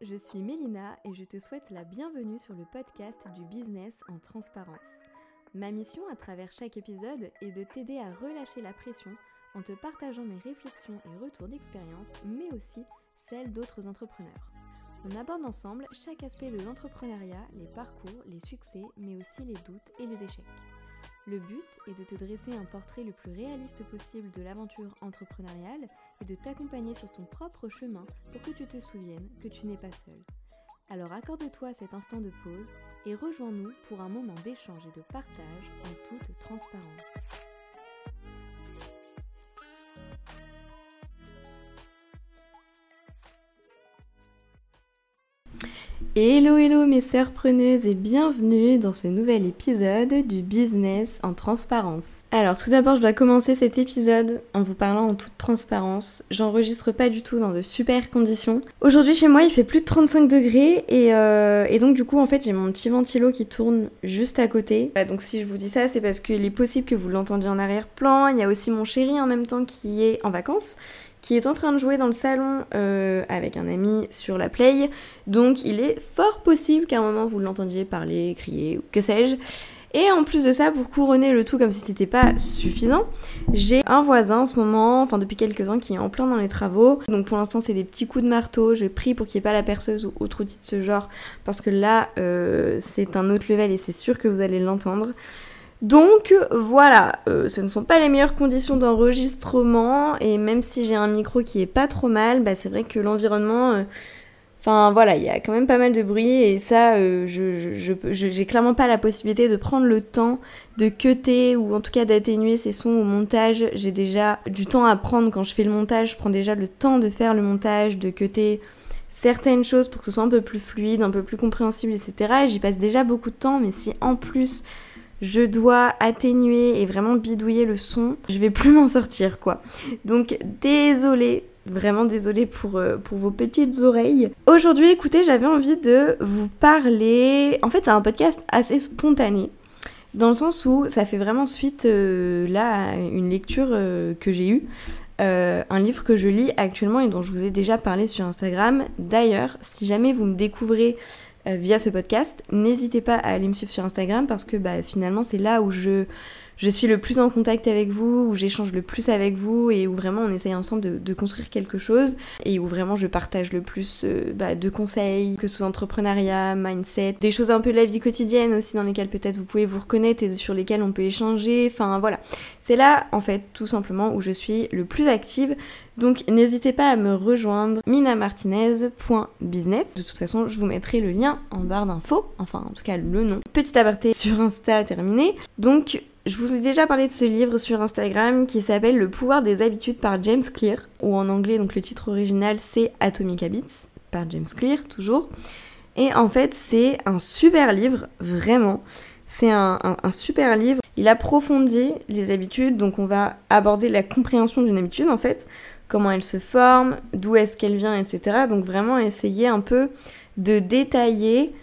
Je suis Mélina et je te souhaite la bienvenue sur le podcast du business en transparence. Ma mission à travers chaque épisode est de t'aider à relâcher la pression en te partageant mes réflexions et retours d'expérience, mais aussi celles d'autres entrepreneurs. On aborde ensemble chaque aspect de l'entrepreneuriat, les parcours, les succès, mais aussi les doutes et les échecs. Le but est de te dresser un portrait le plus réaliste possible de l'aventure entrepreneuriale de t'accompagner sur ton propre chemin pour que tu te souviennes que tu n'es pas seul. Alors accorde-toi cet instant de pause et rejoins-nous pour un moment d'échange et de partage en toute transparence. Hello hello mes sœurs preneuses et bienvenue dans ce nouvel épisode du business en transparence. Alors tout d'abord je dois commencer cet épisode en vous parlant en toute transparence. J'enregistre pas du tout dans de super conditions. Aujourd'hui chez moi il fait plus de 35 degrés et, euh, et donc du coup en fait j'ai mon petit ventilo qui tourne juste à côté. Donc si je vous dis ça c'est parce qu'il est possible que vous l'entendiez en arrière-plan. Il y a aussi mon chéri en même temps qui est en vacances qui est en train de jouer dans le salon euh, avec un ami sur la play. Donc il est fort possible qu'à un moment vous l'entendiez parler, crier ou que sais-je. Et en plus de ça, pour couronner le tout comme si c'était pas suffisant, j'ai un voisin en ce moment, enfin depuis quelques ans, qui est en plein dans les travaux. Donc pour l'instant, c'est des petits coups de marteau. Je prie pour qu'il n'y ait pas la perceuse ou autre outil de ce genre, parce que là, euh, c'est un autre level et c'est sûr que vous allez l'entendre. Donc voilà, euh, ce ne sont pas les meilleures conditions d'enregistrement et même si j'ai un micro qui est pas trop mal, bah, c'est vrai que l'environnement, euh, enfin voilà, il y a quand même pas mal de bruit et ça, euh, je, j'ai clairement pas la possibilité de prendre le temps de cutter ou en tout cas d'atténuer ces sons au montage. J'ai déjà du temps à prendre quand je fais le montage, je prends déjà le temps de faire le montage, de cutter certaines choses pour que ce soit un peu plus fluide, un peu plus compréhensible, etc. Et j'y passe déjà beaucoup de temps, mais si en plus je dois atténuer et vraiment bidouiller le son, je vais plus m'en sortir quoi. Donc désolée, vraiment désolée pour, euh, pour vos petites oreilles. Aujourd'hui, écoutez, j'avais envie de vous parler. En fait, c'est un podcast assez spontané. Dans le sens où ça fait vraiment suite euh, là à une lecture euh, que j'ai eue. un livre que je lis actuellement et dont je vous ai déjà parlé sur Instagram. D'ailleurs, si jamais vous me découvrez via ce podcast. N'hésitez pas à aller me suivre sur Instagram parce que bah, finalement c'est là où je, je suis le plus en contact avec vous, où j'échange le plus avec vous et où vraiment on essaye ensemble de, construire quelque chose et où vraiment je partage le plus euh, bah, de conseils, que ce soit entrepreneuriat, mindset, des choses un peu de la vie quotidienne aussi dans lesquelles peut-être vous pouvez vous reconnaître et sur lesquelles on peut échanger. Enfin voilà, c'est là en fait tout simplement où je suis le plus active. Donc n'hésitez pas à me rejoindre minamartinez.business. De toute façon, je vous mettrai le lien en barre d'infos, enfin en tout cas le nom. Petit aparté sur Insta terminé. Donc je vous ai déjà parlé de ce livre sur Instagram qui s'appelle Le pouvoir des habitudes par James Clear, ou en anglais, donc le titre original c'est Atomic Habits par James Clear, toujours. Et en fait, c'est un super livre, vraiment. C'est un, super livre. Il approfondit les habitudes, donc on va aborder la compréhension d'une habitude en fait, comment elle se forme, d'où est-ce qu'elle vient, etc. Donc vraiment essayer un peu de détailler,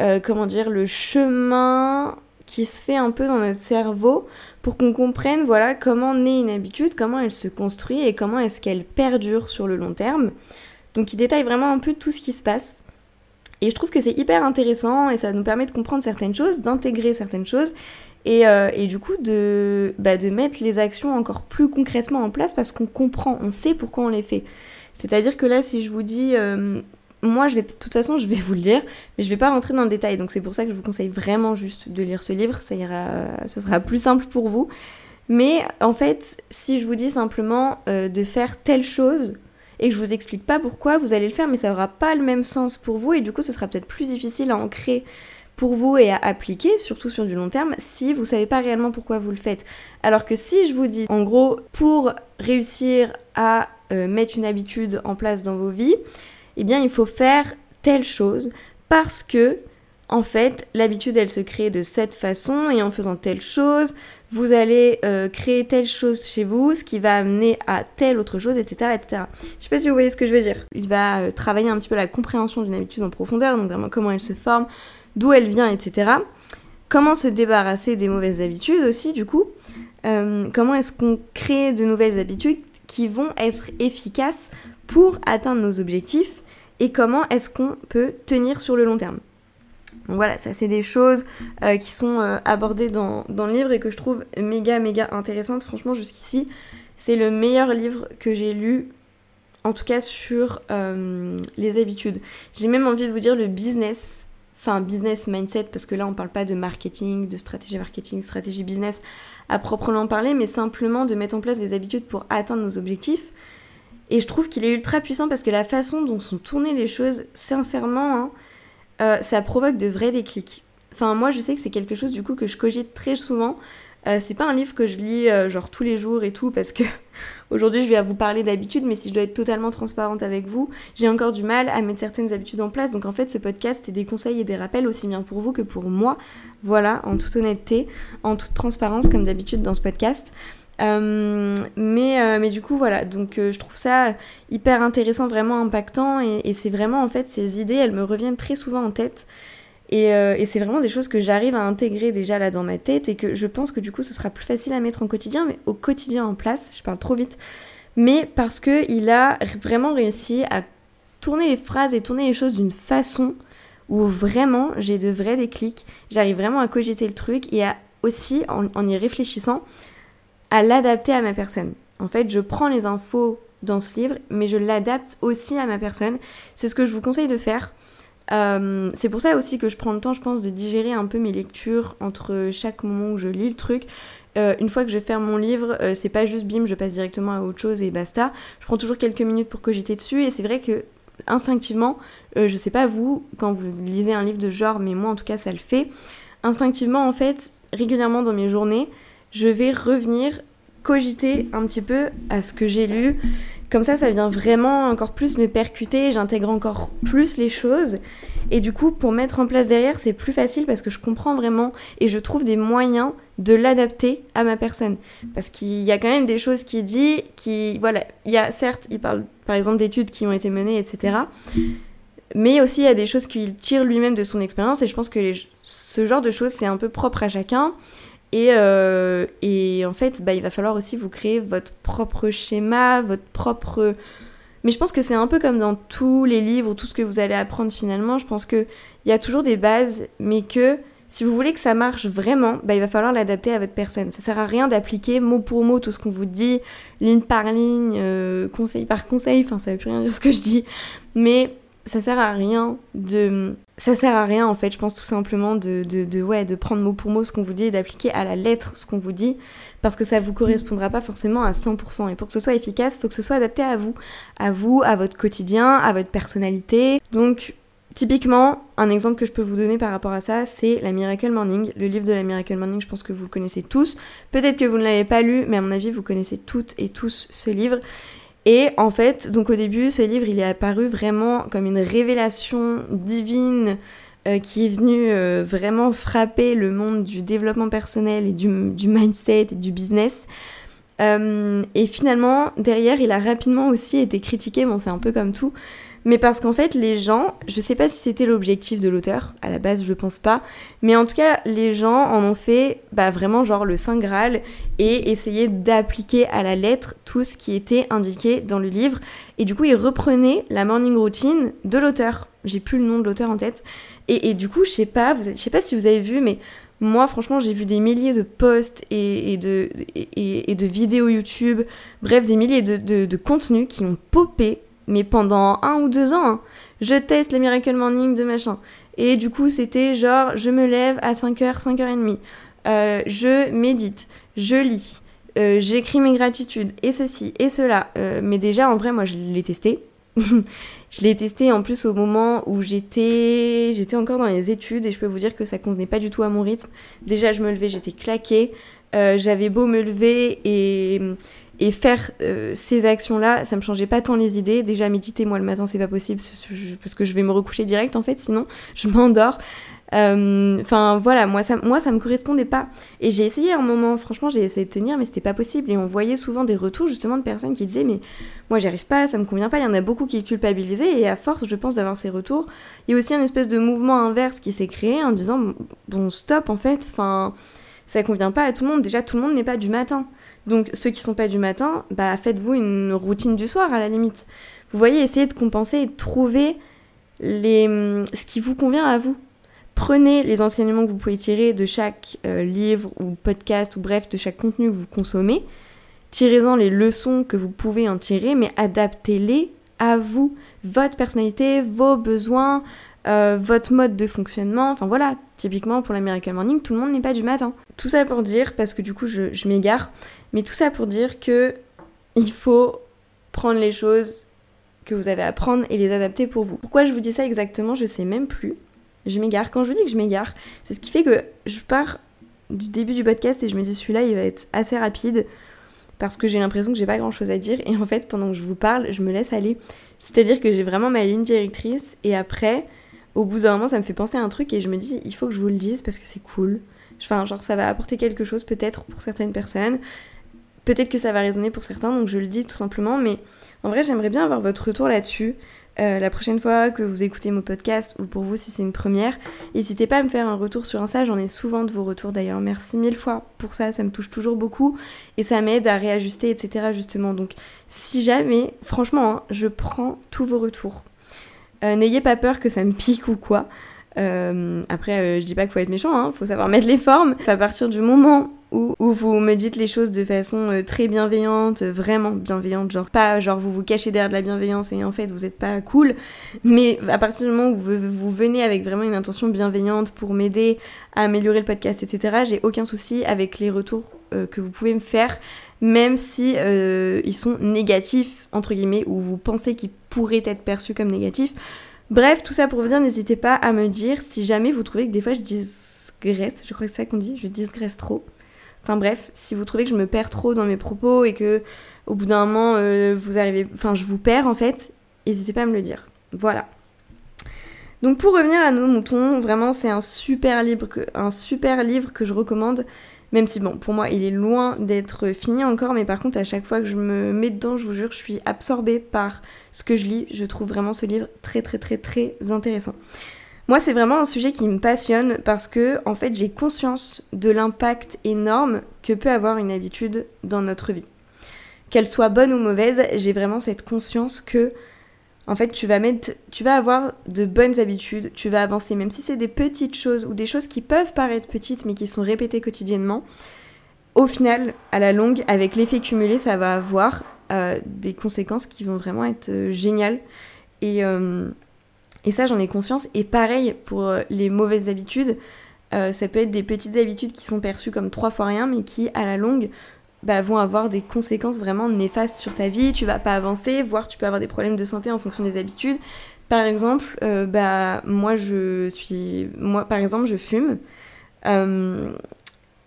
euh, comment dire, le chemin qui se fait un peu dans notre cerveau pour qu'on comprenne voilà comment naît une habitude, comment elle se construit et comment est-ce qu'elle perdure sur le long terme. Donc il détaille vraiment un peu tout ce qui se passe. Et je trouve que c'est hyper intéressant et ça nous permet de comprendre certaines choses, d'intégrer certaines choses et, euh, et, du coup de, bah, de mettre les actions encore plus concrètement en place parce qu'on comprend, on sait pourquoi on les fait. C'est-à-dire que là, si je vous dis euh, moi, je vais, de toute façon, je vais vous le dire, mais je vais pas rentrer dans le détail. Donc c'est pour ça que je vous conseille vraiment juste de lire ce livre. Ça ira, ce sera plus simple pour vous. Mais en fait, si je vous dis simplement euh, de faire telle chose et que je vous explique pas pourquoi, vous allez le faire, mais ça aura pas le même sens pour vous et du coup, ce sera peut-être plus difficile à ancrer pour vous et à appliquer, surtout sur du long terme, si vous savez pas réellement pourquoi vous le faites. Alors que si je vous dis, en gros, pour réussir à euh, mettre une habitude en place dans vos vies, eh bien il faut faire telle chose parce que en fait, l'habitude, elle se crée de cette façon et en faisant telle chose, vous allez euh, créer telle chose chez vous, ce qui va amener à telle autre chose, etc., etc. Je sais pas si vous voyez ce que je veux dire. Il va euh, travailler un petit peu la compréhension d'une habitude en profondeur, donc vraiment comment elle se forme, d'où elle vient, etc. Comment se débarrasser des mauvaises habitudes aussi, du coup? Euh, comment est-ce qu'on crée de nouvelles habitudes qui vont être efficaces pour atteindre nos objectifs et comment est-ce qu'on peut tenir sur le long terme. Donc voilà, ça c'est des choses euh, qui sont euh, abordées dans, le livre et que je trouve méga méga intéressantes. Franchement, jusqu'ici, c'est le meilleur livre que j'ai lu, en tout cas sur euh, les habitudes. J'ai même envie de vous dire le business, enfin business mindset, parce que là on parle pas de marketing, de stratégie marketing, stratégie business à proprement parler, mais simplement de mettre en place des habitudes pour atteindre nos objectifs. Et je trouve qu'il est ultra puissant parce que la façon dont sont tournées les choses, sincèrement, hein, euh, ça provoque de vrais déclics. Enfin, moi, je sais que c'est quelque chose du coup que je cogite très souvent. Euh, c'est pas un livre que je lis euh, genre tous les jours et tout parce que aujourd'hui je vais vous parler d'habitudes, mais si je dois être totalement transparente avec vous, j'ai encore du mal à mettre certaines habitudes en place. Donc en fait, ce podcast est des conseils et des rappels aussi bien pour vous que pour moi. Voilà, en toute honnêteté, en toute transparence comme d'habitude dans ce podcast. Mais, mais du coup voilà, donc je trouve ça hyper intéressant, vraiment impactant. Et, et c'est vraiment en fait ces idées, elles me reviennent très souvent en tête. Euh, et, c'est vraiment des choses que j'arrive à intégrer déjà là dans ma tête et que je pense que du coup ce sera plus facile à mettre en quotidien, mais au quotidien en place, je parle trop vite, mais parce qu'il a vraiment réussi à tourner les phrases et tourner les choses d'une façon où vraiment j'ai de vrais déclics, j'arrive vraiment à cogiter le truc et à aussi, en y réfléchissant, à l'adapter à ma personne. En fait, je prends les infos dans ce livre, mais je l'adapte aussi à ma personne. C'est ce que je vous conseille de faire. Euh, c'est pour ça aussi que je prends le temps, je pense, de digérer un peu mes lectures entre chaque moment où je lis le truc. Euh, une fois que je ferme mon livre, euh, c'est pas juste bim, je passe directement à autre chose et basta. Je prends toujours quelques minutes pour cogiter dessus et c'est vrai que instinctivement, je sais pas vous, quand vous lisez un livre de genre, mais moi en tout cas ça le fait, instinctivement en fait, régulièrement dans mes journées, je vais revenir cogiter un petit peu à ce que j'ai lu comme ça, ça vient vraiment encore plus me percuter, j'intègre encore plus les choses. Et du coup, pour mettre en place derrière, c'est plus facile parce que je comprends vraiment et je trouve des moyens de l'adapter à ma personne. Parce qu'il y a quand même des choses qui dit, qui, voilà, il y a certes, il parle par exemple d'études qui ont été menées, etc. Mais aussi, il y a des choses qu'il tire lui-même de son expérience et je pense que ce genre de choses, c'est un peu propre à chacun. Euh, et, en fait, bah, il va falloir aussi vous créer votre propre schéma, votre propre... Mais je pense que c'est un peu comme dans tous les livres, tout ce que vous allez apprendre finalement. Je pense qu'il y a toujours des bases, mais que si vous voulez que ça marche vraiment, bah, il va falloir l'adapter à votre personne. Ça sert à rien d'appliquer mot pour mot tout ce qu'on vous dit, ligne par ligne, euh, conseil par conseil, enfin ça veut plus rien dire ce que je dis. Mais ça sert à rien de ça sert à rien en fait je pense tout simplement de, de, ouais, de prendre mot pour mot ce qu'on vous dit et d'appliquer à la lettre ce qu'on vous dit parce que ça vous correspondra pas forcément à 100% et pour que ce soit efficace faut que ce soit adapté à vous à vous à votre quotidien à votre personnalité donc Typiquement, un exemple que je peux vous donner par rapport à ça, c'est la Miracle Morning. Le livre de la Miracle Morning, je pense que vous le connaissez tous. Peut-être que vous ne l'avez pas lu, mais à mon avis, vous connaissez toutes et tous ce livre. Et en fait, donc au début, ce livre, il est apparu vraiment comme une révélation divine euh, qui est venue euh, vraiment frapper le monde du développement personnel et du, mindset et du business. Euh, et finalement, derrière, il a rapidement aussi été critiqué, bon c'est un peu comme tout, mais parce qu'en fait, les gens, je sais pas si c'était l'objectif de l'auteur, à la base, je pense pas, mais en tout cas, les gens en ont fait bah, vraiment genre le Saint Graal et essayaient d'appliquer à la lettre tout ce qui était indiqué dans le livre. Et du coup, ils reprenaient la morning routine de l'auteur. J'ai plus le nom de l'auteur en tête. Et, du coup, je sais pas, je sais pas si vous avez vu, mais moi, franchement, j'ai vu des milliers de posts et, de, de vidéos YouTube, bref, des milliers de, de contenus qui ont popé mais pendant un ou deux ans, hein. je teste les Miracle Morning de machin. Et du coup, c'était genre, je me lève à 5h, 5h30. Euh, je médite, je lis, euh, j'écris mes gratitudes, et ceci, et cela. Euh, mais déjà, en vrai, moi, je l'ai testé. je l'ai testé en plus au moment où j'étais j'étais encore dans les études et je peux vous dire que ça convenait pas du tout à mon rythme. Déjà, je me levais, j'étais claquée. J'avais beau me lever et et faire euh, ces actions-là, ça me changeait pas tant les idées. Déjà, méditer, moi, le matin, c'est pas possible parce que je vais me recoucher direct, en fait, sinon je m'endors. Euh, enfin, voilà, moi ça, moi, ça me correspondait pas. Et j'ai essayé un moment, franchement, j'ai essayé de tenir, mais c'était pas possible. Et on voyait souvent des retours, justement, de personnes qui disaient, mais moi, j'y arrive pas, ça me convient pas. Il y en a beaucoup qui culpabilisaient. Et à force, je pense, d'avoir ces retours, il y a aussi un espèce de mouvement inverse qui s'est créé en disant, bon, stop, en fait, enfin, ça convient pas à tout le monde. Déjà, tout le monde n'est pas du matin. Donc ceux qui sont pas du matin, bah faites-vous une routine du soir à la limite. Vous voyez, essayez de compenser et de trouver les, ce qui vous convient à vous. Prenez les enseignements que vous pouvez tirer de chaque euh, livre ou podcast ou bref de chaque contenu que vous consommez. Tirez-en les leçons que vous pouvez en tirer, mais adaptez-les à vous, votre personnalité, vos besoins, euh, votre mode de fonctionnement. Enfin voilà, typiquement pour la Miracle Morning, tout le monde n'est pas du matin. Tout ça pour dire, parce que du coup je, je m'égare, mais tout ça pour dire que il faut prendre les choses que vous avez à prendre et les adapter pour vous. Pourquoi je vous dis ça exactement, je sais même plus je m'égare. Quand je vous dis que je m'égare, c'est ce qui fait que je pars du début du podcast et je me dis celui-là il va être assez rapide parce que j'ai l'impression que j'ai pas grand chose à dire et en fait pendant que je vous parle je me laisse aller. C'est-à-dire que j'ai vraiment ma ligne directrice et après au bout d'un moment ça me fait penser à un truc et je me dis il faut que je vous le dise parce que c'est cool. Enfin genre ça va apporter quelque chose peut-être pour certaines personnes. Peut-être que ça va résonner pour certains donc je le dis tout simplement mais en vrai j'aimerais bien avoir votre retour là-dessus. Euh, la prochaine fois que vous écoutez mon podcast ou pour vous si c'est une première, n'hésitez pas à me faire un retour sur Insta, j'en ai souvent de vos retours d'ailleurs. Merci mille fois pour ça, ça me touche toujours beaucoup et ça m'aide à réajuster, etc. justement. Donc si jamais, franchement, hein, je prends tous vos retours. Euh, n'ayez pas peur que ça me pique ou quoi. Euh, après, je dis pas qu'il faut être méchant, hein, faut savoir mettre les formes. À partir du moment où, vous me dites les choses de façon euh, très bienveillante, vraiment bienveillante, genre pas genre vous vous cachez derrière de la bienveillance et en fait vous êtes pas cool, mais à partir du moment où vous, venez avec vraiment une intention bienveillante pour m'aider à améliorer le podcast, etc., j'ai aucun souci avec les retours euh, que vous pouvez me faire, même si euh, ils sont négatifs, entre guillemets, ou vous pensez qu'ils pourraient être perçus comme négatifs. Bref, tout ça pour vous dire, n'hésitez pas à me dire si jamais vous trouvez que des fois je digresse, je crois que c'est ça qu'on dit, je digresse trop. Enfin bref, si vous trouvez que je me perds trop dans mes propos et que au bout d'un moment euh, vous arrivez, enfin je vous perds en fait, n'hésitez pas à me le dire. Voilà. Donc pour revenir à nos moutons, vraiment c'est un super livre un super livre que je recommande. Même si bon, pour moi il est loin d'être fini encore, mais par contre à chaque fois que je me mets dedans, je vous jure, je suis absorbée par ce que je lis. Je trouve vraiment ce livre très très très très intéressant. Moi, c'est vraiment un sujet qui me passionne parce que, en fait, j'ai conscience de l'impact énorme que peut avoir une habitude dans notre vie. Qu'elle soit bonne ou mauvaise, j'ai vraiment cette conscience que, en fait, tu vas mettre, tu vas avoir de bonnes habitudes, tu vas avancer, même si c'est des petites choses ou des choses qui peuvent paraître petites mais qui sont répétées quotidiennement. Au final, à la longue, avec l'effet cumulé, ça va avoir euh, des conséquences qui vont vraiment être euh, géniales. Et, euh, et ça, j'en ai conscience. Et pareil pour les mauvaises habitudes. Ça peut être des petites habitudes qui sont perçues comme trois fois rien, mais qui, à la longue, bah, vont avoir des conséquences vraiment néfastes sur ta vie. Tu vas pas avancer, voire tu peux avoir des problèmes de santé en fonction des habitudes. Par exemple, euh, bah, moi, je suis. Moi, par exemple, je fume.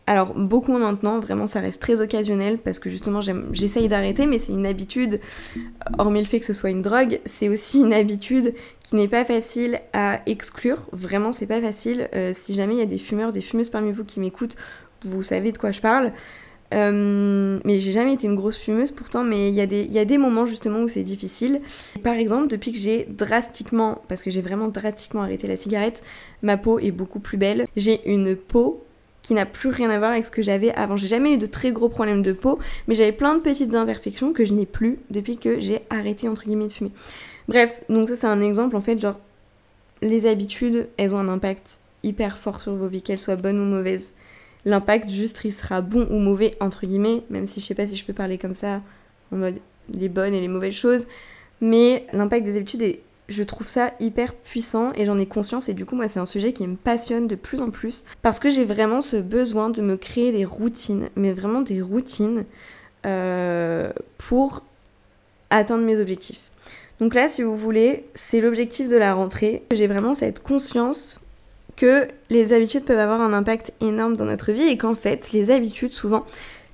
Alors beaucoup maintenant, vraiment ça reste très occasionnel parce que justement j'essaye d'arrêter mais c'est une habitude, hormis le fait que ce soit une drogue, c'est aussi une habitude qui n'est pas facile à exclure, vraiment c'est pas facile. Euh, si jamais il y a des fumeurs, des fumeuses parmi vous qui m'écoutent, vous savez de quoi je parle. Euh, mais j'ai jamais été une grosse fumeuse pourtant, mais il y, a des, y a des moments justement où c'est difficile. Par exemple, depuis que j'ai drastiquement, parce que j'ai vraiment drastiquement arrêté la cigarette, ma peau est beaucoup plus belle. J'ai une peau qui n'a plus rien à voir avec ce que j'avais avant. J'ai jamais eu de très gros problèmes de peau, mais j'avais plein de petites imperfections que je n'ai plus depuis que j'ai arrêté entre guillemets de fumer. Bref, donc ça c'est un exemple en fait, genre les habitudes, elles ont un impact hyper fort sur vos vies, qu'elles soient bonnes ou mauvaises. L'impact juste il sera bon ou mauvais entre guillemets, même si je sais pas si je peux parler comme ça en mode les bonnes et les mauvaises choses, mais l'impact des habitudes je trouve ça hyper puissant et j'en ai conscience et du coup moi c'est un sujet qui me passionne de plus en plus parce que j'ai vraiment ce besoin de me créer des routines, mais vraiment des routines euh, pour atteindre mes objectifs. Donc là si vous voulez c'est l'objectif de la rentrée. J'ai vraiment cette conscience que les habitudes peuvent avoir un impact énorme dans notre vie et qu'en fait les habitudes souvent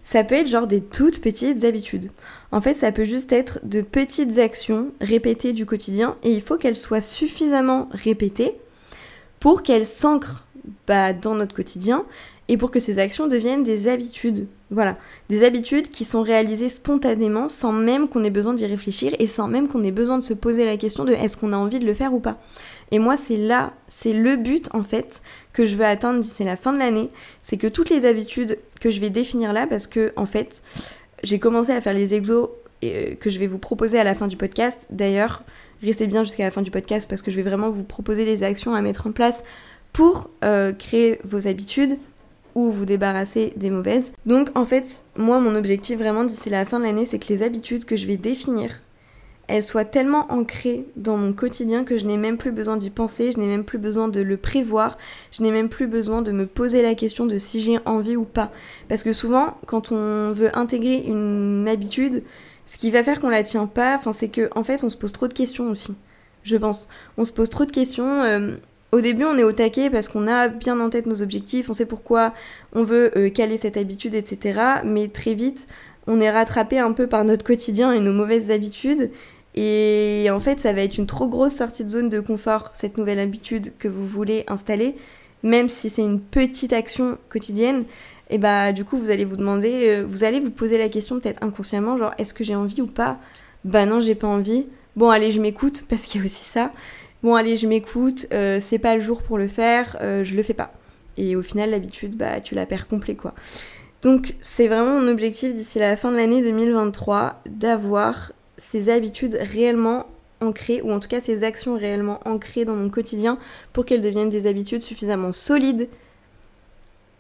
ça peut être genre des toutes petites habitudes. En fait, ça peut juste être de petites actions répétées du quotidien et il faut qu'elles soient suffisamment répétées pour qu'elles s'ancrent bah, dans notre quotidien et pour que ces actions deviennent des habitudes. Voilà, des habitudes qui sont réalisées spontanément sans même qu'on ait besoin d'y réfléchir et sans même qu'on ait besoin de se poser la question de est-ce qu'on a envie de le faire ou pas. Et moi, c'est là, c'est le but en fait que je veux atteindre d'ici la fin de l'année, c'est que toutes les habitudes que je vais définir là, parce que en fait, j'ai commencé à faire les exos et, que je vais vous proposer à la fin du podcast. D'ailleurs, restez bien jusqu'à la fin du podcast parce que je vais vraiment vous proposer des actions à mettre en place pour créer vos habitudes ou vous débarrasser des mauvaises. Donc en fait, moi mon objectif vraiment d'ici la fin de l'année, c'est que les habitudes que je vais définir, elles soient tellement ancrées dans mon quotidien que je n'ai même plus besoin d'y penser, je n'ai même plus besoin de le prévoir, je n'ai même plus besoin de me poser la question de si j'ai envie ou pas. Parce que souvent, quand on veut intégrer une habitude, ce qui va faire qu'on la tient pas, c'est que en fait, on se pose trop de questions aussi. Je pense. On se pose trop de questions. Euh, au début, on est au taquet parce qu'on a bien en tête nos objectifs, on sait pourquoi on veut euh, caler cette habitude, etc. Mais très vite, on est rattrapé un peu par notre quotidien et nos mauvaises habitudes. Et en fait, ça va être une trop grosse sortie de zone de confort, cette nouvelle habitude que vous voulez installer, même si c'est une petite action quotidienne. Et bah, du coup, vous allez vous demander, euh, vous allez vous poser la question peut-être inconsciemment, genre, est-ce que j'ai envie ou pas? Bah non, j'ai pas envie. Bon, allez, je m'écoute, parce qu'il y a aussi ça bon allez je m'écoute, euh, c'est pas le jour pour le faire, euh, je le fais pas. Et au final l'habitude bah tu la perds complet quoi. Donc c'est vraiment mon objectif d'ici la fin de l'année 2023 d'avoir ces habitudes réellement ancrées, ou en tout cas ces actions réellement ancrées dans mon quotidien pour qu'elles deviennent des habitudes suffisamment solides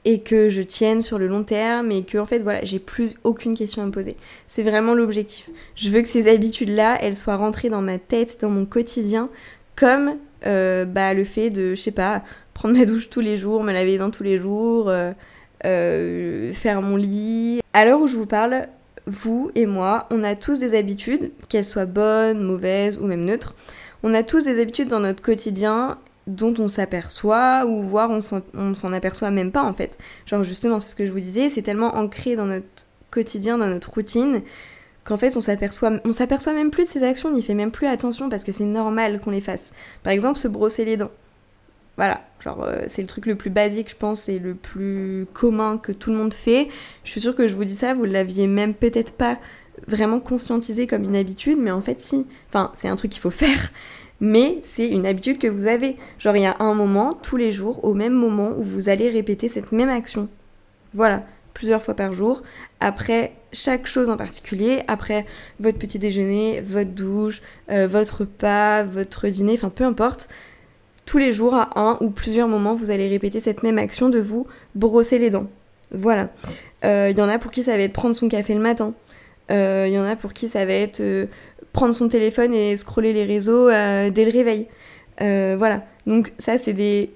et que je tienne sur le long terme et que en fait voilà j'ai plus aucune question à me poser. C'est vraiment l'objectif. Je veux que ces habitudes là elles soient rentrées dans ma tête, dans mon quotidien, comme euh, bah, le fait de, je sais pas, prendre ma douche tous les jours, me laver les dents tous les jours, euh, euh, faire mon lit. À l'heure où je vous parle, vous et moi, on a tous des habitudes, qu'elles soient bonnes, mauvaises ou même neutres. On a tous des habitudes dans notre quotidien dont on s'aperçoit ou voire on s'en aperçoit même pas en fait. Genre justement, c'est ce que je vous disais, c'est tellement ancré dans notre quotidien, dans notre routine, qu'en fait on s'aperçoit s'aperçoit même plus de ses actions, on n'y fait même plus attention parce que c'est normal qu'on les fasse. Par exemple, se brosser les dents. Voilà, genre euh, c'est le truc le plus basique je pense et le plus commun que tout le monde fait. Je suis sûre que je vous dis ça, vous l'aviez même peut-être pas vraiment conscientisé comme une habitude, mais en fait si. Enfin, c'est un truc qu'il faut faire, mais c'est une habitude que vous avez. Genre il y a un moment, tous les jours, au même moment, où vous allez répéter cette même action. Voilà, plusieurs fois par jour, après chaque chose en particulier, après votre petit déjeuner, votre douche, euh, votre repas, votre dîner, enfin peu importe. Tous les jours, à un ou plusieurs moments, vous allez répéter cette même action de vous brosser les dents. Voilà. Il euh, y en a pour qui ça va être prendre son café le matin. Il euh, y en a pour qui ça va être prendre son téléphone et scroller les réseaux dès le réveil. voilà. Donc ça, c'est des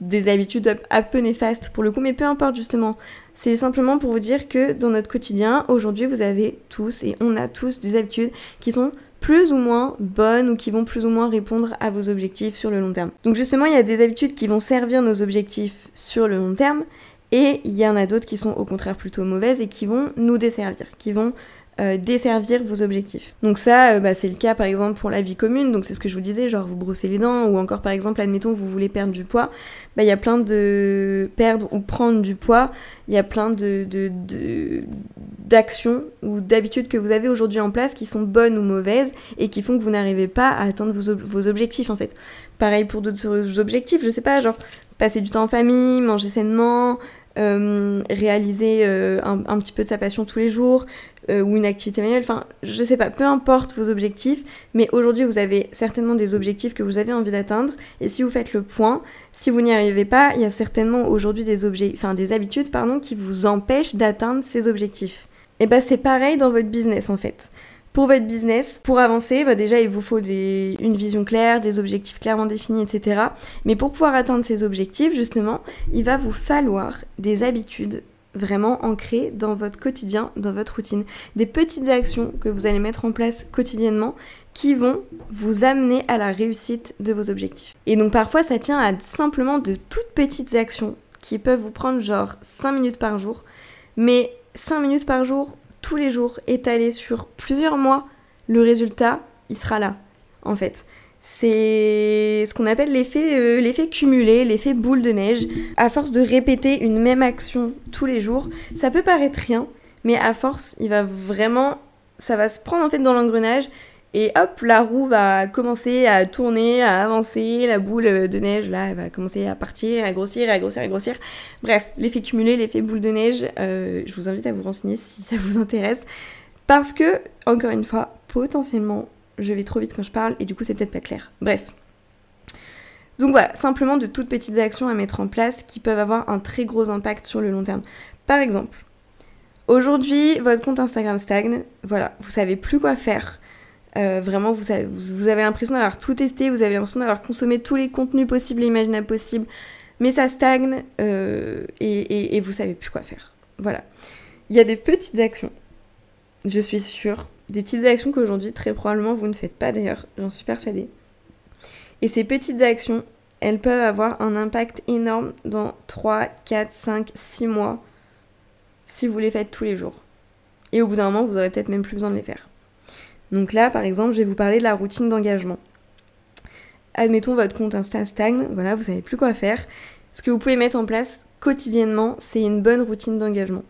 des habitudes un peu néfastes pour le coup, mais peu importe justement. C'est simplement pour vous dire que dans notre quotidien, aujourd'hui, vous avez tous et on a tous des habitudes qui sont plus ou moins bonnes ou qui vont plus ou moins répondre à vos objectifs sur le long terme. Donc justement, il y a des habitudes qui vont servir nos objectifs sur le long terme et il y en a d'autres qui sont au contraire plutôt mauvaises et qui vont nous desservir, qui vont euh, desservir vos objectifs. Donc ça, euh, bah, c'est le cas par exemple pour la vie commune, donc c'est ce que je vous disais, genre vous brossez les dents, ou encore par exemple, admettons, vous voulez perdre du poids, bah, il y a plein de... perdre ou prendre du poids, il y a plein de, d'actions ou d'habitudes que vous avez aujourd'hui en place qui sont bonnes ou mauvaises et qui font que vous n'arrivez pas à atteindre vos, vos objectifs en fait. Pareil pour d'autres objectifs, je sais pas, genre passer du temps en famille, manger sainement, euh, réaliser euh, un, petit peu de sa passion tous les jours euh, ou une activité manuelle, enfin je sais pas, peu importe vos objectifs, mais aujourd'hui vous avez certainement des objectifs que vous avez envie d'atteindre. Et si vous faites le point, si vous n'y arrivez pas, il y a certainement aujourd'hui des, objets, des habitudes pardon, qui vous empêchent d'atteindre ces objectifs. Et bah c'est pareil dans votre business en fait pour votre business, pour avancer, bah déjà il vous faut une vision claire, des objectifs clairement définis, etc. Mais pour pouvoir atteindre ces objectifs, justement, il va vous falloir des habitudes vraiment ancrées dans votre quotidien, dans votre routine. Des petites actions que vous allez mettre en place quotidiennement qui vont vous amener à la réussite de vos objectifs. Et donc parfois ça tient à simplement de toutes petites actions qui peuvent vous prendre genre 5 minutes par jour. Mais 5 minutes par jour, tous les jours, étalé sur plusieurs mois, le résultat, il sera là, en fait. C'est ce qu'on appelle l'effet euh, l'effet cumulé, l'effet boule de neige. À force de répéter une même action tous les jours, ça peut paraître rien, mais à force, il va vraiment ça va se prendre en fait dans l'engrenage et hop, la roue va commencer à tourner, à avancer, la boule de neige, là, elle va commencer à partir, à grossir, à grossir, à grossir. Bref, l'effet cumulé, l'effet boule de neige, euh, je vous invite à vous renseigner si ça vous intéresse. Parce que, encore une fois, potentiellement, je vais trop vite quand je parle et du coup c'est peut-être pas clair. Bref. Donc voilà, simplement de toutes petites actions à mettre en place qui peuvent avoir un très gros impact sur le long terme. Par exemple, aujourd'hui, votre compte Instagram stagne, voilà, vous savez plus quoi faire. Euh, vraiment, vous avez, vous avez l'impression d'avoir tout testé, vous avez l'impression d'avoir consommé tous les contenus possibles et imaginables possibles, mais ça stagne euh, et, et vous savez plus quoi faire. Voilà. Il y a des petites actions, je suis sûre, des petites actions qu'aujourd'hui, très probablement, vous ne faites pas d'ailleurs, j'en suis persuadée. Et ces petites actions, elles peuvent avoir un impact énorme dans 3, 4, 5, 6 mois si vous les faites tous les jours. Et au bout d'un moment, vous aurez peut-être même plus besoin de les faire. Donc là, par exemple, je vais vous parler de la routine d'engagement. Admettons votre compte Insta stagne, voilà, vous savez plus quoi faire. Ce que vous pouvez mettre en place quotidiennement, c'est une bonne routine d'engagement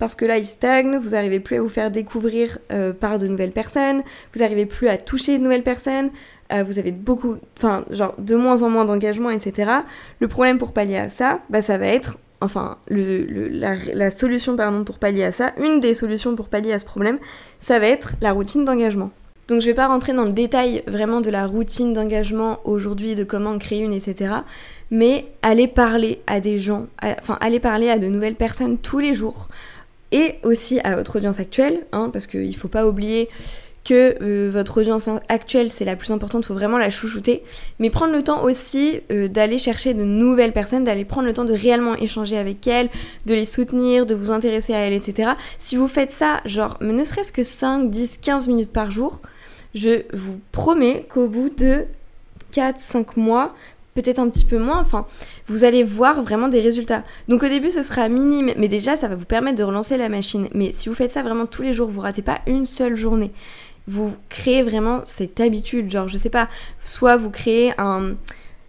parce que là il stagne, vous n'arrivez plus à vous faire découvrir euh, par de nouvelles personnes, vous n'arrivez plus à toucher de nouvelles personnes, euh, vous avez beaucoup, enfin genre de moins en moins d'engagement, etc. Le problème pour pallier à ça, bah ça va être, enfin la, solution pardon pour pallier à ça, une des solutions pour pallier à ce problème, ça va être la routine d'engagement. Donc je vais pas rentrer dans le détail vraiment de la routine d'engagement aujourd'hui, de comment créer une, etc. Mais aller parler à des gens, enfin aller parler à de nouvelles personnes tous les jours et aussi à votre audience actuelle, hein, parce qu'il ne faut pas oublier que euh, votre audience actuelle c'est la plus importante, il faut vraiment la chouchouter, mais prendre le temps aussi euh, d'aller chercher de nouvelles personnes, d'aller prendre le temps de réellement échanger avec elles, de les soutenir, de vous intéresser à elles, etc. Si vous faites ça, genre, ne serait-ce que 5, 10, 15 minutes par jour, je vous promets qu'au bout de 4, 5 mois, peut-être un petit peu moins, enfin, vous allez voir vraiment des résultats. Donc au début, ce sera minime, mais déjà, ça va vous permettre de relancer la machine. Mais si vous faites ça vraiment tous les jours, vous ratez pas une seule journée. Vous créez vraiment cette habitude, genre, je sais pas, soit vous créez un...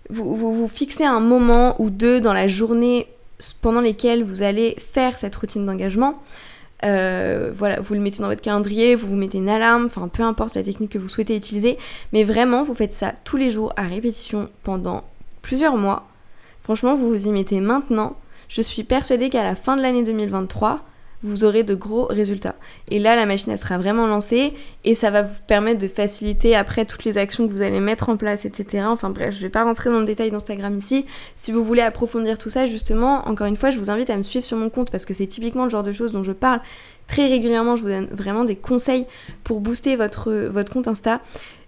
Vous, vous, fixez un moment ou deux dans la journée pendant lesquels vous allez faire cette routine d'engagement. Euh, voilà, vous le mettez dans votre calendrier, vous vous mettez une alarme, enfin peu importe la technique que vous souhaitez utiliser, mais vraiment vous faites ça tous les jours à répétition pendant plusieurs mois. Franchement, vous vous y mettez maintenant. Je suis persuadée qu'à la fin de l'année 2023, vous aurez de gros résultats. Et là, la machine, elle sera vraiment lancée et ça va vous permettre de faciliter après toutes les actions que vous allez mettre en place, etc. Enfin bref, je vais pas rentrer dans le détail d'Instagram ici. Si vous voulez approfondir tout ça, justement, encore une fois, je vous invite à me suivre sur mon compte parce que c'est typiquement le genre de choses dont je parle très régulièrement. Je vous donne vraiment des conseils pour booster votre, votre compte Insta.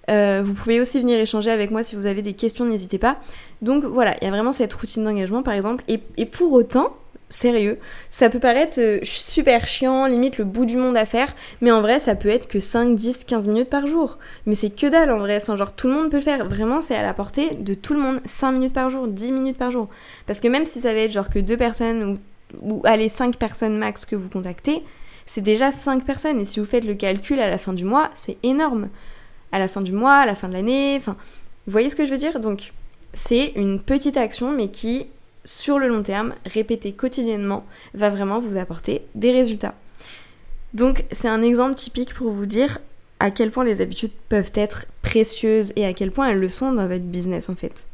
Euh, vous pouvez aussi venir échanger avec moi si vous avez des questions, n'hésitez pas. Donc voilà, il y a vraiment cette routine d'engagement par exemple. Et, pour autant, sérieux, ça peut paraître euh, super chiant, limite le bout du monde à faire, mais en vrai ça peut être que 5, 10, 15 minutes par jour. Mais c'est que dalle en vrai, enfin genre tout le monde peut le faire, vraiment c'est à la portée de tout le monde, 5 minutes par jour, 10 minutes par jour. Parce que même si ça va être genre que 2 personnes ou, ou allez 5 personnes max que vous contactez, c'est déjà 5 personnes et si vous faites le calcul à la fin du mois, c'est énorme à la fin du mois, à la fin de l'année. Enfin, vous voyez ce que je veux dire? Donc, c'est une petite action, mais qui, sur le long terme, répétée quotidiennement, va vraiment vous apporter des résultats. Donc, c'est un exemple typique pour vous dire à quel point les habitudes peuvent être précieuses et à quel point elles le sont dans votre business en fait.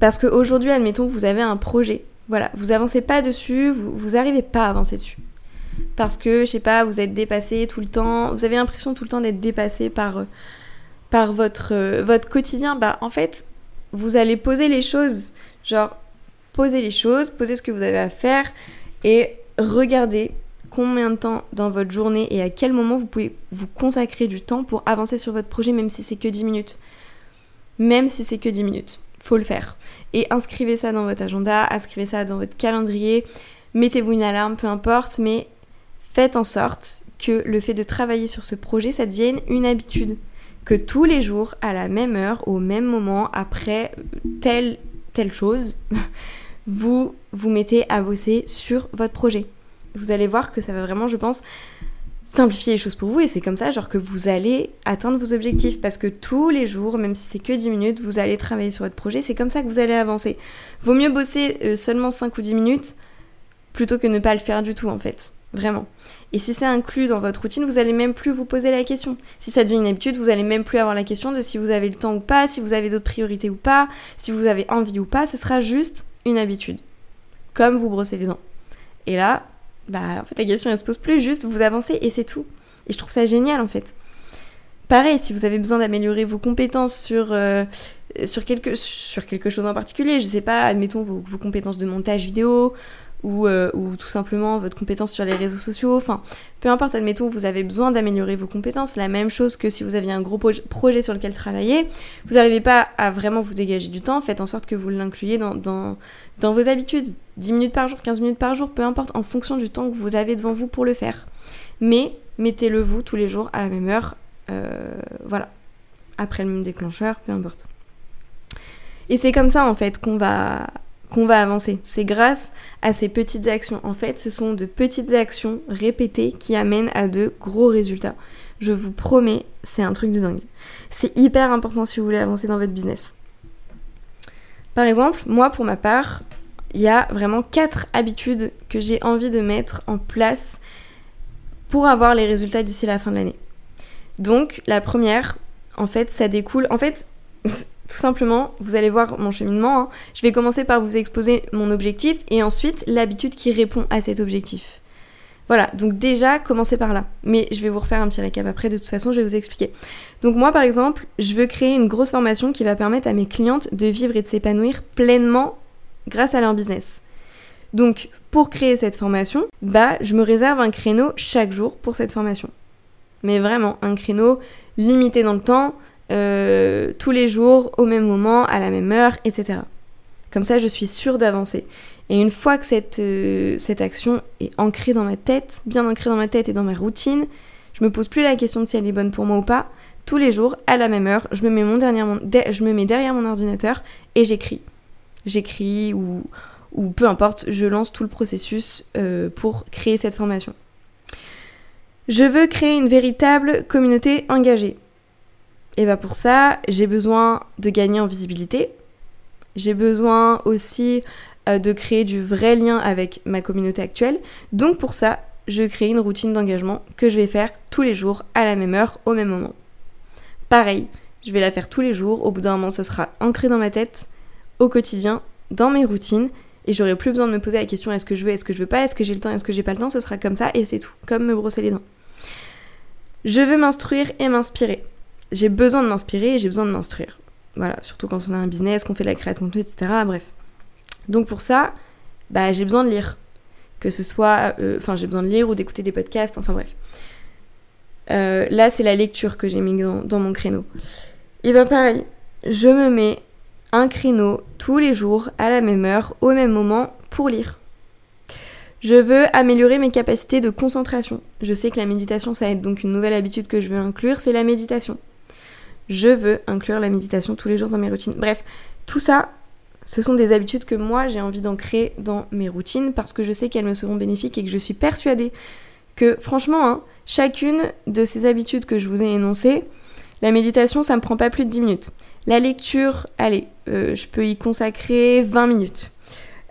Parce qu'aujourd'hui, admettons vous avez un projet. Voilà, vous avancez pas dessus, vous, vous arrivez pas à avancer dessus parce que, je sais pas, vous êtes dépassé tout le temps, vous avez l'impression tout le temps d'être dépassé par, euh, par votre, euh, votre quotidien, bah en fait, vous allez poser les choses, genre poser les choses, poser ce que vous avez à faire et regarder combien de temps dans votre journée et à quel moment vous pouvez vous consacrer du temps pour avancer sur votre projet, même si c'est que 10 minutes. Même si c'est que 10 minutes. Faut le faire. Et inscrivez ça dans votre agenda, inscrivez ça dans votre calendrier, mettez-vous une alarme, peu importe, mais faites en sorte que le fait de travailler sur ce projet, ça devienne une habitude. Que tous les jours, à la même heure, au même moment, après telle, telle chose, vous vous mettez à bosser sur votre projet. Vous allez voir que ça va vraiment, je pense, simplifier les choses pour vous et c'est comme ça genre que vous allez atteindre vos objectifs parce que tous les jours, même si c'est que 10 minutes, vous allez travailler sur votre projet, c'est comme ça que vous allez avancer. Vaut mieux bosser euh, seulement 5 ou 10 minutes plutôt que ne pas le faire du tout en fait. Vraiment. Et si c'est inclus dans votre routine, vous allez même plus vous poser la question. Si ça devient une habitude, vous allez même plus avoir la question de si vous avez le temps ou pas, si vous avez d'autres priorités ou pas, si vous avez envie ou pas. Ce sera juste une habitude. Comme vous brossez les dents. Et là, bah en fait la question elle se pose plus, juste vous avancez et c'est tout. Et je trouve ça génial en fait. Pareil, si vous avez besoin d'améliorer vos compétences sur, euh, sur, quelque, sur quelque chose en particulier, je sais pas, admettons vos, vos compétences de montage vidéo ou, euh, ou, tout simplement votre compétence sur les réseaux sociaux, enfin peu importe, admettons vous avez besoin d'améliorer vos compétences, la même chose que si vous aviez un gros projet sur lequel travailler, vous n'arrivez pas à vraiment vous dégager du temps, faites en sorte que vous l'incluiez dans, vos habitudes, 10 minutes par jour, 15 minutes par jour, peu importe, en fonction du temps que vous avez devant vous pour le faire. Mais mettez-le vous tous les jours à la même heure, euh, voilà, après le même déclencheur, peu importe. Et c'est comme ça en fait qu'on va qu'on va avancer. C'est grâce à ces petites actions. En fait, ce sont de petites actions répétées qui amènent à de gros résultats. Je vous promets, c'est un truc de dingue. C'est hyper important si vous voulez avancer dans votre business. Par exemple, moi pour ma part, il y a vraiment quatre habitudes que j'ai envie de mettre en place pour avoir les résultats d'ici la fin de l'année. Donc la première, en fait, ça découle. En fait, tout simplement, vous allez voir mon cheminement. Hein. Je vais commencer par vous exposer mon objectif et ensuite l'habitude qui répond à cet objectif. Voilà, donc déjà, commencez par là. Mais je vais vous refaire un petit récap après, de toute façon, je vais vous expliquer. Donc moi, par exemple, je veux créer une grosse formation qui va permettre à mes clientes de vivre et de s'épanouir pleinement grâce à leur business. Donc, pour créer cette formation, bah, je me réserve un créneau chaque jour pour cette formation mais vraiment un créneau limité dans le temps, euh, tous les jours, au même moment, à la même heure, etc. Comme ça, je suis sûre d'avancer. Et une fois que cette, euh, cette action est ancrée dans ma tête, bien ancrée dans ma tête et dans ma routine, je me pose plus la question de si elle est bonne pour moi ou pas. Tous les jours, à la même heure, je me mets, mon je me mets derrière mon ordinateur et j'écris. J'écris ou, ou peu importe, je lance tout le processus euh, pour créer cette formation. Je veux créer une véritable communauté engagée. Et bien pour ça, j'ai besoin de gagner en visibilité. J'ai besoin aussi euh, de créer du vrai lien avec ma communauté actuelle. Donc pour ça, je crée une routine d'engagement que je vais faire tous les jours à la même heure, au même moment. Pareil, je vais la faire tous les jours. Au bout d'un moment, ce sera ancré dans ma tête, au quotidien, dans mes routines. Et j'aurai plus besoin de me poser la question est-ce que je veux, est-ce que je veux pas, est-ce que j'ai le temps, est-ce que j'ai pas le temps, ce sera comme ça et c'est tout, comme me brosser les dents. Je veux m'instruire et m'inspirer. J'ai besoin de m'inspirer j'ai besoin de m'instruire. Voilà, surtout quand on a un business, qu'on fait de la création de contenu, etc. Bref. Donc pour ça, bah, j'ai besoin de lire. Que ce soit, euh, enfin j'ai besoin de lire ou d'écouter des podcasts, enfin bref. Euh, là, c'est la lecture que j'ai mis dans, mon créneau. Et bah pareil, je me mets un créneau tous les jours à la même heure, au même moment, pour lire. Je veux améliorer mes capacités de concentration. Je sais que la méditation, ça aide, donc une nouvelle habitude que je veux inclure, c'est la méditation. Je veux inclure la méditation tous les jours dans mes routines. Bref, tout ça, ce sont des habitudes que moi j'ai envie d'ancrer dans mes routines parce que je sais qu'elles me seront bénéfiques et que je suis persuadée que franchement, hein, chacune de ces habitudes que je vous ai énoncées, la méditation, ça me prend pas plus de 10 minutes. La lecture, allez, euh, je peux y consacrer 20 minutes.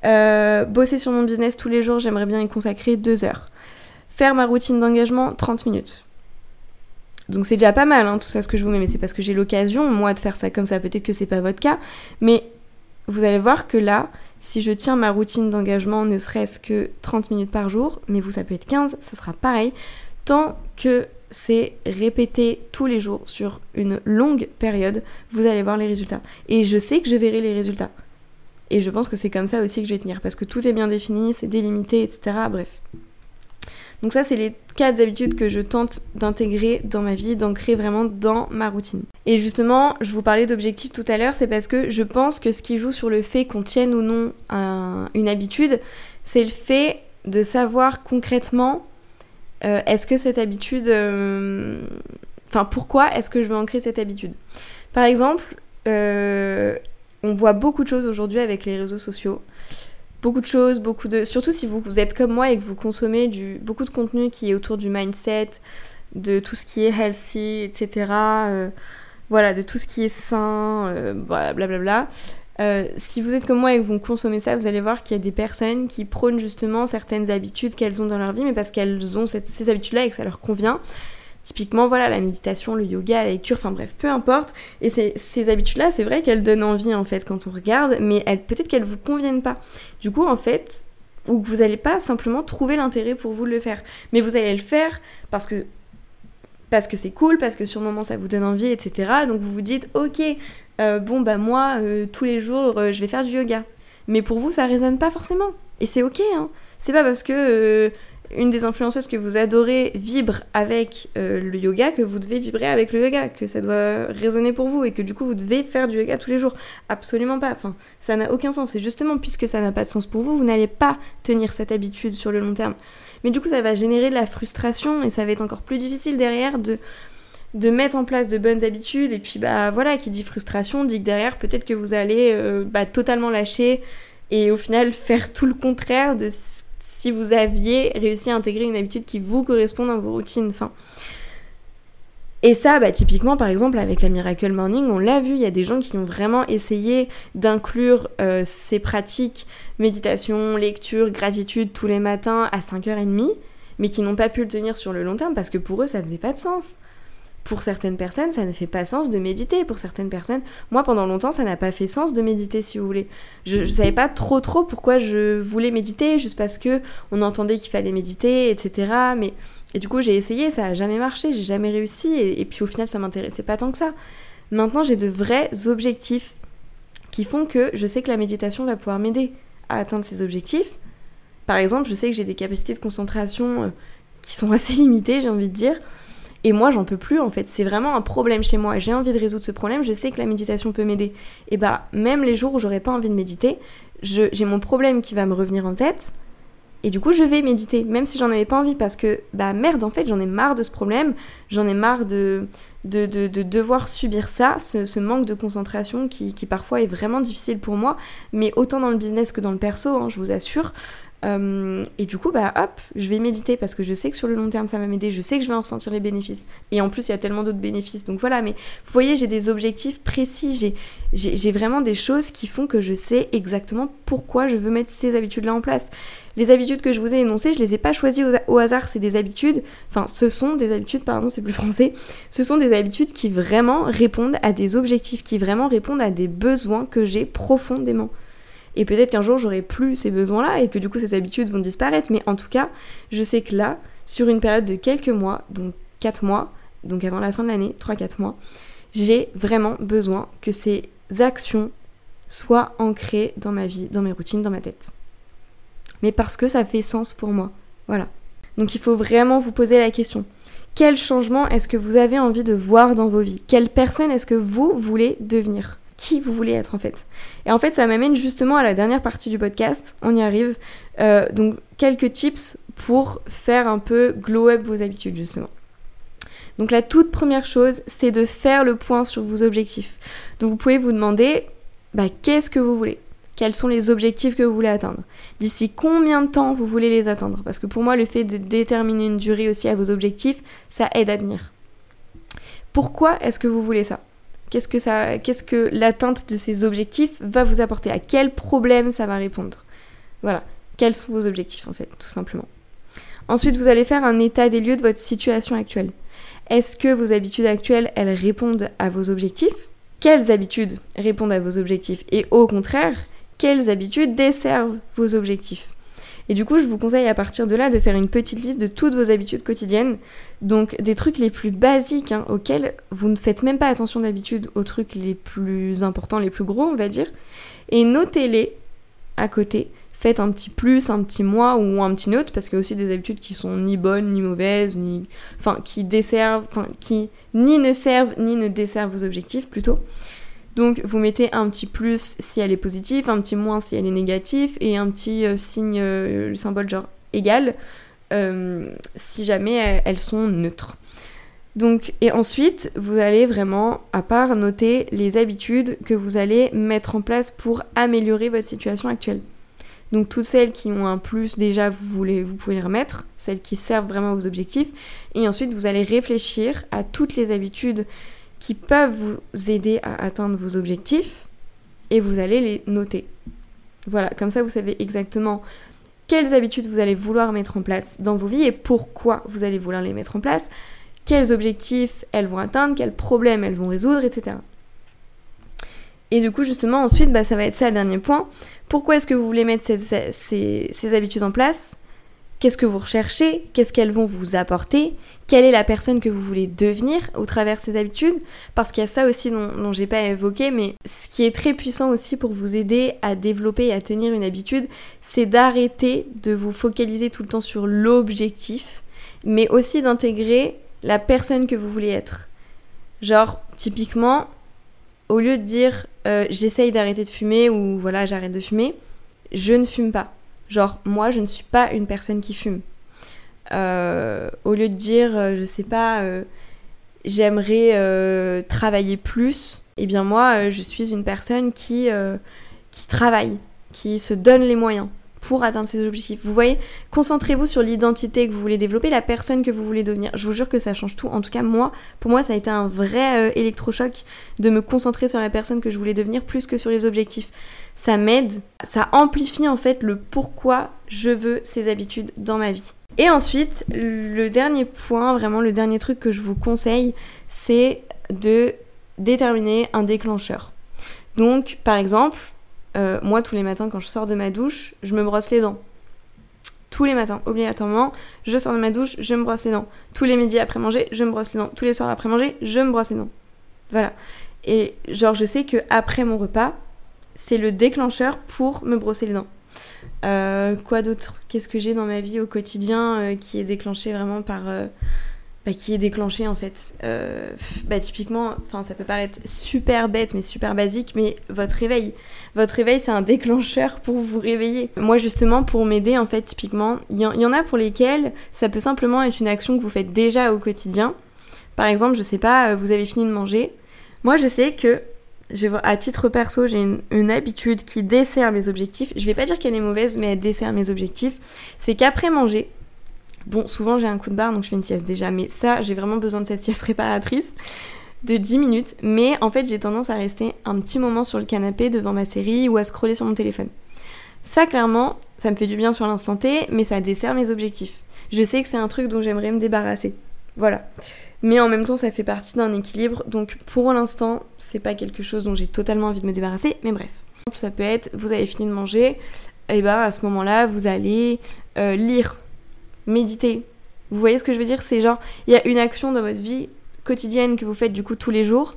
Euh, bosser sur mon business tous les jours, j'aimerais bien y consacrer deux heures. Faire ma routine d'engagement, 30 minutes. Donc c'est déjà pas mal, hein, tout ça ce que je vous mets, mais c'est parce que j'ai l'occasion, moi, de faire ça comme ça. Peut-être que c'est pas votre cas, mais vous allez voir que là, si je tiens ma routine d'engagement ne serait-ce que 30 minutes par jour, mais vous ça peut être 15, ce sera pareil, tant que c'est répété tous les jours sur une longue période, vous allez voir les résultats. Et je sais que je verrai les résultats. Et je pense que c'est comme ça aussi que je vais tenir, parce que tout est bien défini, c'est délimité, etc. Bref. Donc ça, c'est les quatre habitudes que je tente d'intégrer dans ma vie, d'ancrer vraiment dans ma routine. Et justement, je vous parlais d'objectifs tout à l'heure, c'est parce que je pense que ce qui joue sur le fait qu'on tienne ou non une habitude, c'est le fait de savoir concrètement euh, est-ce que cette habitude... Euh, enfin, pourquoi est-ce que je veux ancrer cette habitude? Par exemple, euh, on voit beaucoup de choses aujourd'hui avec les réseaux sociaux. Beaucoup de choses, beaucoup de. Surtout si vous, êtes comme moi et que vous consommez du, beaucoup de contenu qui est autour du mindset, de tout ce qui est healthy, etc. Euh, voilà, de tout ce qui est sain, euh, blablabla. Euh, si vous êtes comme moi et que vous consommez ça, vous allez voir qu'il y a des personnes qui prônent justement certaines habitudes qu'elles ont dans leur vie, mais parce qu'elles ont ces habitudes-là et que ça leur convient. Typiquement, voilà, la méditation, le yoga, la lecture, enfin bref, peu importe. Et ces habitudes-là, c'est vrai qu'elles donnent envie en fait quand on regarde, mais peut-être qu'elles vous conviennent pas. Du coup, en fait, ou que vous n'allez pas simplement trouver l'intérêt pour vous de le faire. Mais vous allez le faire parce que parce que c'est cool, parce que sur le moment ça vous donne envie, etc. Donc vous vous dites, ok, euh, bon bah moi euh, tous les jours euh, je vais faire du yoga. Mais pour vous ça résonne pas forcément. Et c'est ok, hein. C'est pas parce que une des influenceuses que vous adorez vibre avec le yoga que vous devez vibrer avec le yoga, que ça doit résonner pour vous et que du coup vous devez faire du yoga tous les jours. Absolument pas. Enfin, ça n'a aucun sens. Et justement, puisque ça n'a pas de sens pour vous, vous n'allez pas tenir cette habitude sur le long terme. Mais du coup, ça va générer de la frustration et ça va être encore plus difficile derrière de de mettre en place de bonnes habitudes et puis bah voilà qui dit frustration dit que derrière peut-être que vous allez euh, bah, totalement lâcher et au final faire tout le contraire de si vous aviez réussi à intégrer une habitude qui vous correspond dans vos routines. Et ça, bah, typiquement, par exemple, avec la Miracle Morning, on l'a vu, il y a des gens qui ont vraiment essayé d'inclure euh, ces pratiques, méditation, lecture, gratitude tous les matins à 5h30, mais qui n'ont pas pu le tenir sur le long terme parce que pour eux, ça faisait pas de sens. Pour certaines personnes, ça ne fait pas sens de méditer. Pour certaines personnes, moi pendant longtemps, ça n'a pas fait sens de méditer, si vous voulez. Je, ne savais pas trop trop pourquoi je voulais méditer, juste parce que on entendait qu'il fallait méditer, etc. Mais et du coup, j'ai essayé, ça a jamais marché, j'ai jamais réussi, et, puis au final, ça m'intéressait pas tant que ça. Maintenant, j'ai de vrais objectifs qui font que je sais que la méditation va pouvoir m'aider à atteindre ces objectifs. Par exemple, je sais que j'ai des capacités de concentration euh, qui sont assez limitées, j'ai envie de dire. Et moi, j'en peux plus en fait. C'est vraiment un problème chez moi. J'ai envie de résoudre ce problème. Je sais que la méditation peut m'aider. Et bah, même les jours où j'aurais pas envie de méditer, j'ai mon problème qui va me revenir en tête. Et du coup, je vais méditer, même si j'en avais pas envie, parce que, bah merde, en fait, j'en ai marre de ce problème, j'en ai marre de, de, de, devoir subir ça, ce, manque de concentration qui, qui, parfois est vraiment difficile pour moi, mais autant dans le business que dans le perso, hein, je vous assure. Euh, et du coup, bah hop, je vais méditer parce que je sais que sur le long terme ça va m'aider, je sais que je vais en ressentir les bénéfices. Et en plus, il y a tellement d'autres bénéfices. Donc voilà, mais vous voyez, j'ai des objectifs précis, j'ai vraiment des choses qui font que je sais exactement pourquoi je veux mettre ces habitudes-là en place. Les habitudes que je vous ai énoncées, je les ai pas choisies au, hasard, c'est des habitudes, enfin ce sont des habitudes, pardon, c'est plus français, ce sont des habitudes qui vraiment répondent à des objectifs, qui vraiment répondent à des besoins que j'ai profondément. Et peut-être qu'un jour j'aurai plus ces besoins-là et que du coup ces habitudes vont disparaître. Mais en tout cas, je sais que là, sur une période de quelques mois, donc 4 mois, donc avant la fin de l'année, 3-4 mois, j'ai vraiment besoin que ces actions soient ancrées dans ma vie, dans mes routines, dans ma tête. Mais parce que ça fait sens pour moi. Voilà. Donc il faut vraiment vous poser la question. Quel changement est-ce que vous avez envie de voir dans vos vies? Quelle personne est-ce que vous voulez devenir? Qui vous voulez être en fait. Et en fait, ça m'amène justement à la dernière partie du podcast. On y arrive. Euh, donc, quelques tips pour faire un peu glow up vos habitudes justement. Donc, la toute première chose, c'est de faire le point sur vos objectifs. Donc, vous pouvez vous demander bah, qu'est-ce que vous voulez? Quels sont les objectifs que vous voulez atteindre? D'ici combien de temps vous voulez les atteindre? Parce que pour moi, le fait de déterminer une durée aussi à vos objectifs, ça aide à tenir. Pourquoi est-ce que vous voulez ça? Qu'est-ce que ça, qu'est-ce que l'atteinte de ces objectifs va vous apporter? À quel problème ça va répondre? Voilà. Quels sont vos objectifs en fait, tout simplement. Ensuite, vous allez faire un état des lieux de votre situation actuelle. Est-ce que vos habitudes actuelles, elles répondent à vos objectifs? Quelles habitudes répondent à vos objectifs? Et au contraire, quelles habitudes desservent vos objectifs? Et du coup, je vous conseille à partir de là de faire une petite liste de toutes vos habitudes quotidiennes. Donc des trucs les plus basiques hein, auxquels vous ne faites même pas attention d'habitude, aux trucs les plus importants, les plus gros, on va dire. Et notez-les à côté. Faites un petit plus, un petit moins ou un petit note, parce qu'il y a aussi des habitudes qui sont ni bonnes, ni mauvaises, ni. Enfin, qui desservent, qui ni ne servent, ni ne desservent vos objectifs plutôt. Donc vous mettez un petit plus si elle est positive, un petit moins si elle est négative, et un petit euh, signe, euh, le symbole genre égal, euh, si jamais elles sont neutres. Donc, et ensuite, vous allez vraiment, à part, noter les habitudes que vous allez mettre en place pour améliorer votre situation actuelle. Donc, toutes celles qui ont un plus, déjà, vous, voulez, vous pouvez les remettre, celles qui servent vraiment à vos objectifs. Et ensuite, vous allez réfléchir à toutes les habitudes qui peuvent vous aider à atteindre vos objectifs et vous allez les noter. Voilà, comme ça vous savez exactement quelles habitudes vous allez vouloir mettre en place dans vos vies et pourquoi vous allez vouloir les mettre en place, quels objectifs elles vont atteindre, quels problèmes elles vont résoudre, etc. Et du coup, justement, ensuite, bah, ça va être ça le dernier point. Pourquoi est-ce que vous voulez mettre ces habitudes en place? Qu'est-ce que vous recherchez? Qu'est-ce qu'elles vont vous apporter? Quelle est la personne que vous voulez devenir au travers de ces habitudes? Parce qu'il y a ça aussi dont, dont j'ai pas évoqué, mais ce qui est très puissant aussi pour vous aider à développer et à tenir une habitude, c'est d'arrêter de vous focaliser tout le temps sur l'objectif, mais aussi d'intégrer la personne que vous voulez être. Genre, typiquement, au lieu de dire euh, j'essaye d'arrêter de fumer ou voilà, j'arrête de fumer, je ne fume pas. Genre, moi, je ne suis pas une personne qui fume. Euh, au lieu de dire, euh, je sais pas, euh, j'aimerais travailler plus, eh bien moi, je suis une personne qui, qui travaille, qui se donne les moyens pour atteindre ses objectifs. Vous voyez, concentrez-vous sur l'identité que vous voulez développer, la personne que vous voulez devenir. Je vous jure que ça change tout. En tout cas, moi, pour moi, ça a été un vrai électrochoc de me concentrer sur la personne que je voulais devenir plus que sur les objectifs ça m'aide, ça amplifie en fait le pourquoi je veux ces habitudes dans ma vie. Et ensuite, le dernier point, vraiment le dernier truc que je vous conseille, c'est de déterminer un déclencheur. Donc, par exemple, euh, moi tous les matins quand je sors de ma douche, je me brosse les dents. Tous les matins, obligatoirement, je sors de ma douche, je me brosse les dents. Tous les midis après manger, je me brosse les dents. Tous les soirs après manger, je me brosse les dents. Voilà. Et genre, je sais que après mon repas, c'est le déclencheur pour me brosser les dents. Euh, quoi d'autre? Qu'est-ce que j'ai dans ma vie au quotidien euh, qui est déclenché vraiment par... Euh, bah, qui est déclenché en fait? bah, typiquement, ça peut paraître super bête mais super basique, mais votre réveil. Votre réveil c'est un déclencheur pour vous réveiller. Moi justement pour m'aider en fait typiquement, il y, y, en a pour lesquels ça peut simplement être une action que vous faites déjà au quotidien. Par exemple, je sais pas, vous avez fini de manger. Moi je sais que à titre perso, j'ai une, habitude qui dessert mes objectifs. Je vais pas dire qu'elle est mauvaise, mais elle dessert mes objectifs. C'est qu'après manger, bon, souvent j'ai un coup de barre, donc je fais une sieste déjà, mais ça, j'ai vraiment besoin de cette sieste réparatrice de 10 minutes. Mais en fait, j'ai tendance à rester un petit moment sur le canapé devant ma série ou à scroller sur mon téléphone. Ça, clairement, ça me fait du bien sur l'instant T, mais ça dessert mes objectifs. Je sais que c'est un truc dont j'aimerais me débarrasser. Voilà. Mais en même temps, ça fait partie d'un équilibre. Donc pour l'instant, c'est pas quelque chose dont j'ai totalement envie de me débarrasser. Mais bref. Ça peut être, vous avez fini de manger, et ben à ce moment-là, vous allez euh, lire, méditer. Vous voyez ce que je veux dire? C'est genre, il y a une action dans votre vie quotidienne que vous faites du coup tous les jours.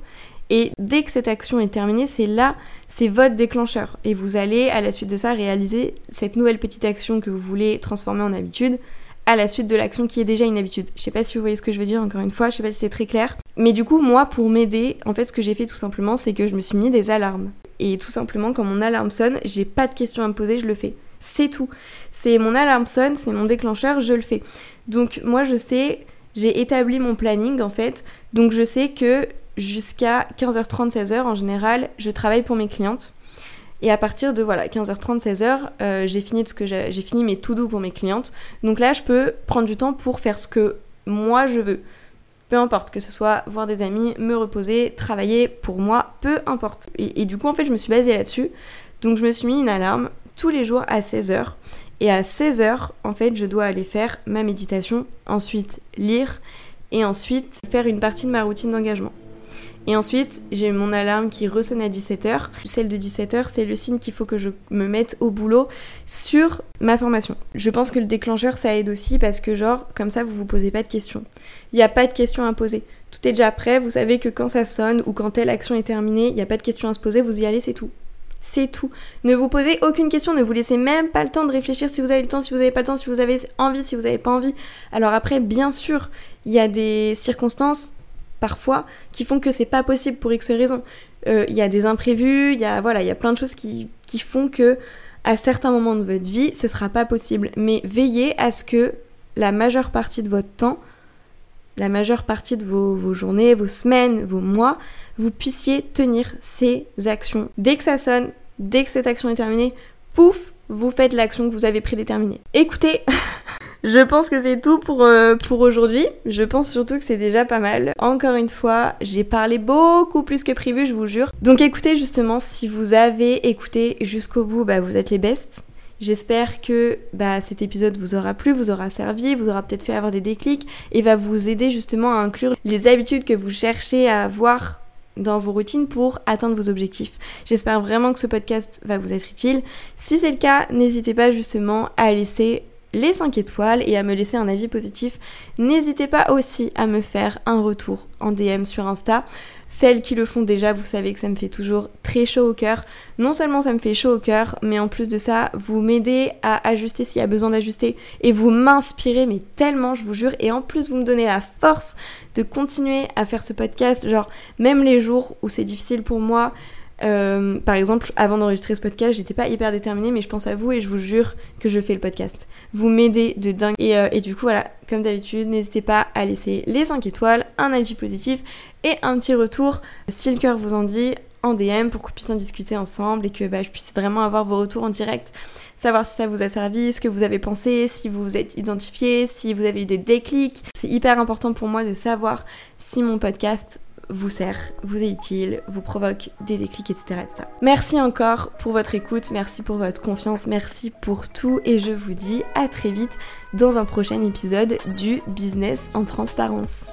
Et dès que cette action est terminée, c'est là, c'est votre déclencheur. Et vous allez, à la suite de ça, réaliser cette nouvelle petite action que vous voulez transformer en habitude à la suite de l'action qui est déjà une habitude. Je sais pas si vous voyez ce que je veux dire encore une fois, je sais pas si c'est très clair. Mais du coup, moi, pour m'aider, en fait, ce que j'ai fait tout simplement, c'est que je me suis mis des alarmes. Et tout simplement, quand mon alarme sonne, j'ai pas de questions à me poser, je le fais. C'est tout. C'est mon alarme sonne, c'est mon déclencheur, je le fais. Donc moi, je sais, j'ai établi mon planning en fait. Donc je sais que jusqu'à 15h30, 16h en général, je travaille pour mes clientes. Et à partir de voilà 15h30, 16h, euh, j'ai fini ce que j'ai fini mes tout doux pour mes clientes. Donc là, je peux prendre du temps pour faire ce que moi je veux. Peu importe, que ce soit voir des amis, me reposer, travailler, pour moi, peu importe. Et, et du coup, en fait, je me suis basée là-dessus. Donc je me suis mis une alarme tous les jours à 16h. Et à 16h, en fait, je dois aller faire ma méditation, ensuite lire, et ensuite faire une partie de ma routine d'engagement. Et ensuite, j'ai mon alarme qui ressonne à 17h. Celle de 17h, c'est le signe qu'il faut que je me mette au boulot sur ma formation. Je pense que le déclencheur, ça aide aussi parce que genre, comme ça, vous vous posez pas de questions. Il n'y a pas de questions à poser. Tout est déjà prêt, vous savez que quand ça sonne ou quand telle action est terminée, il n'y a pas de questions à se poser, vous y allez, c'est tout. C'est tout. Ne vous posez aucune question, ne vous laissez même pas le temps de réfléchir si vous avez le temps, si vous n'avez pas le temps, si vous avez envie, si vous n'avez pas envie. Alors après, bien sûr, il y a des circonstances parfois qui font que c'est pas possible pour X raisons. Il euh, y a des imprévus, il y a voilà, il y a plein de choses qui, qui, font que à certains moments de votre vie, ce sera pas possible. Mais veillez à ce que la majeure partie de votre temps, la majeure partie de vos, vos journées, vos semaines, vos mois, vous puissiez tenir ces actions. Dès que ça sonne, dès que cette action est terminée, pouf, vous faites l'action que vous avez prédéterminée. Écoutez, je pense que c'est tout pour, euh, pour aujourd'hui. Je pense surtout que c'est déjà pas mal. Encore une fois, j'ai parlé beaucoup plus que prévu, je vous jure. Donc écoutez justement, si vous avez écouté jusqu'au bout, bah, vous êtes les bestes. J'espère que bah, cet épisode vous aura plu, vous aura servi, vous aura peut-être fait avoir des déclics et va vous aider justement à inclure les habitudes que vous cherchez à avoir dans vos routines pour atteindre vos objectifs. J'espère vraiment que ce podcast va vous être utile. Si c'est le cas, n'hésitez pas justement à laisser les 5 étoiles et à me laisser un avis positif. N'hésitez pas aussi à me faire un retour en DM sur Insta. Celles qui le font déjà, vous savez que ça me fait toujours très chaud au cœur. Non seulement ça me fait chaud au cœur, mais en plus de ça, vous m'aidez à ajuster s'il y a besoin d'ajuster et vous m'inspirez, mais tellement, je vous jure. Et en plus, vous me donnez la force de continuer à faire ce podcast. Genre, même les jours où c'est difficile pour moi, euh, par exemple, avant d'enregistrer ce podcast, j'étais pas hyper déterminée, mais je pense à vous et je vous jure que je fais le podcast. Vous m'aidez de dingue. Et, euh, du coup, voilà, comme d'habitude, n'hésitez pas à laisser les 5 étoiles, un avis positif et un petit retour si le cœur vous en dit en DM pour qu'on puisse en discuter ensemble et que bah, je puisse vraiment avoir vos retours en direct, savoir si ça vous a servi, ce que vous avez pensé, si vous vous êtes identifié, si vous avez eu des déclics. C'est hyper important pour moi de savoir si mon podcast vous sert, vous est utile, vous provoque des déclics, etc.. Merci encore pour votre écoute, merci pour votre confiance, merci pour tout et je vous dis à très vite dans un prochain épisode du Business en transparence.